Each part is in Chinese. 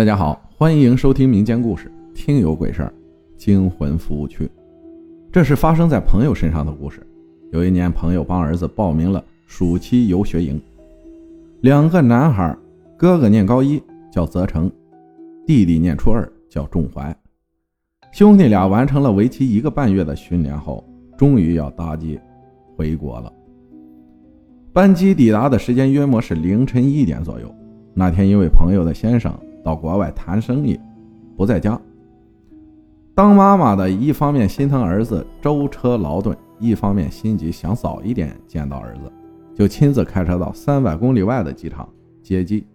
大家好，欢迎收听民间故事《听有鬼事儿》，惊魂服务区。这是发生在朋友身上的故事。有一年，朋友帮儿子报名了暑期游学营，两个男孩，哥哥念高一，叫泽成，弟弟念初二，叫仲怀。兄弟俩完成了为期一个半月的训练后，终于要搭机回国了。班机抵达的时间约莫是凌晨一点左右。那天，因为朋友的先生。到国外谈生意，不在家。当妈妈的一方面心疼儿子舟车劳顿，一方面心急想早一点见到儿子，就亲自开车到三百公里外的机场接机。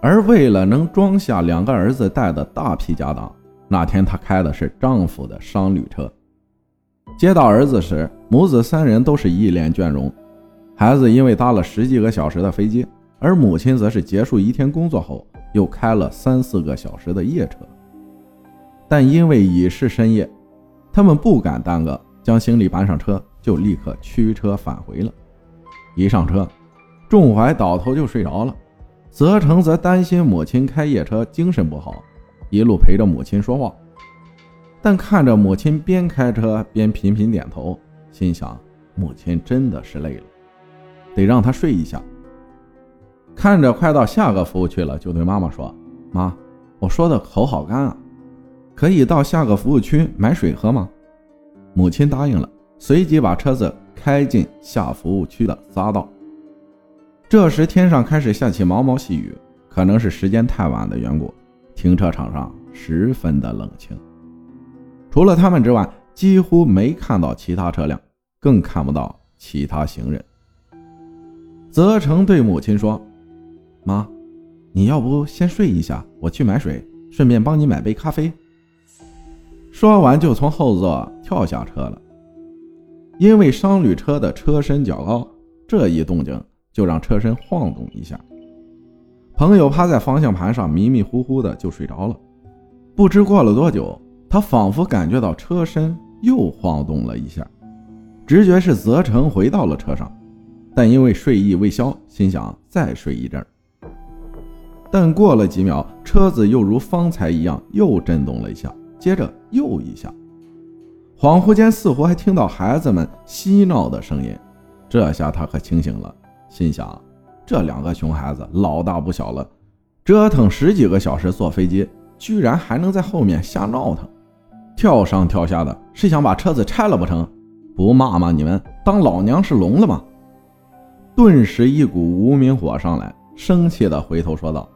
而为了能装下两个儿子带的大批家当，那天她开的是丈夫的商旅车。接到儿子时，母子三人都是一脸倦容。孩子因为搭了十几个小时的飞机，而母亲则是结束一天工作后。又开了三四个小时的夜车，但因为已是深夜，他们不敢耽搁，将行李搬上车，就立刻驱车返回了。一上车，仲怀倒头就睡着了，泽成则担心母亲开夜车精神不好，一路陪着母亲说话，但看着母亲边开车边频频点头，心想母亲真的是累了，得让她睡一下。看着快到下个服务区了，就对妈妈说：“妈，我说的口好干啊，可以到下个服务区买水喝吗？”母亲答应了，随即把车子开进下服务区的匝道。这时天上开始下起毛毛细雨，可能是时间太晚的缘故，停车场上十分的冷清，除了他们之外，几乎没看到其他车辆，更看不到其他行人。泽成对母亲说。妈，你要不先睡一下，我去买水，顺便帮你买杯咖啡。说完就从后座跳下车了。因为商旅车的车身较高，这一动静就让车身晃动一下。朋友趴在方向盘上，迷迷糊糊的就睡着了。不知过了多久，他仿佛感觉到车身又晃动了一下，直觉是泽成回到了车上，但因为睡意未消，心想再睡一阵儿。但过了几秒，车子又如方才一样又震动了一下，接着又一下。恍惚间，似乎还听到孩子们嬉闹的声音。这下他可清醒了，心想：这两个熊孩子老大不小了，折腾十几个小时坐飞机，居然还能在后面瞎闹腾，跳上跳下的，是想把车子拆了不成？不骂骂你们，当老娘是聋了吗？顿时一股无名火上来，生气的回头说道。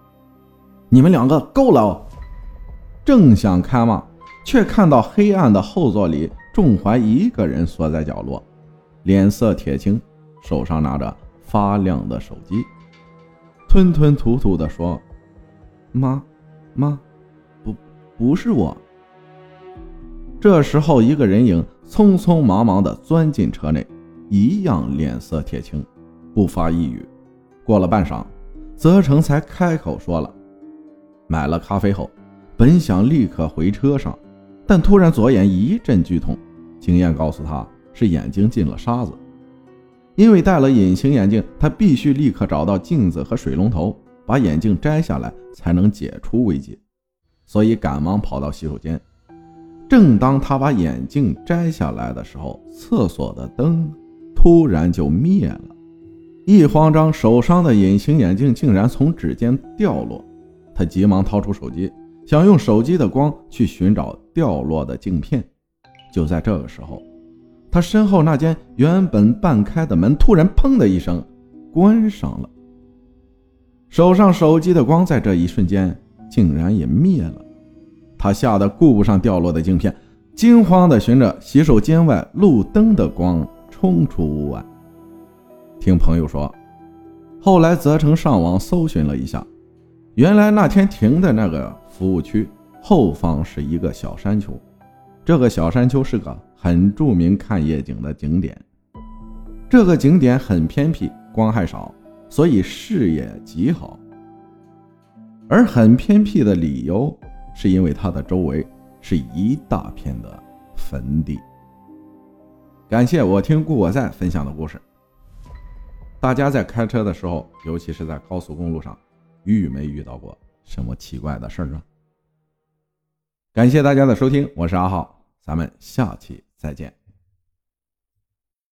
你们两个够了！正想开骂，却看到黑暗的后座里，仲怀一个人缩在角落，脸色铁青，手上拿着发亮的手机，吞吞吐吐地说：“妈，妈，不，不是我。”这时候，一个人影匆匆忙忙地钻进车内，一样脸色铁青，不发一语。过了半晌，泽成才开口说了。买了咖啡后，本想立刻回车上，但突然左眼一阵剧痛，经验告诉他是眼睛进了沙子。因为戴了隐形眼镜，他必须立刻找到镜子和水龙头，把眼镜摘下来才能解除危机，所以赶忙跑到洗手间。正当他把眼镜摘下来的时候，厕所的灯突然就灭了，一慌张，手上的隐形眼镜竟然从指尖掉落。他急忙掏出手机，想用手机的光去寻找掉落的镜片。就在这个时候，他身后那间原本半开的门突然“砰”的一声关上了。手上手机的光在这一瞬间竟然也灭了。他吓得顾不上掉落的镜片，惊慌地循着洗手间外路灯的光冲出屋外。听朋友说，后来泽成上网搜寻了一下。原来那天停的那个服务区后方是一个小山丘，这个小山丘是个很著名看夜景的景点。这个景点很偏僻，光害少，所以视野极好。而很偏僻的理由，是因为它的周围是一大片的坟地。感谢我听故我在分享的故事。大家在开车的时候，尤其是在高速公路上。遇没遇到过什么奇怪的事儿啊？感谢大家的收听，我是阿浩，咱们下期再见。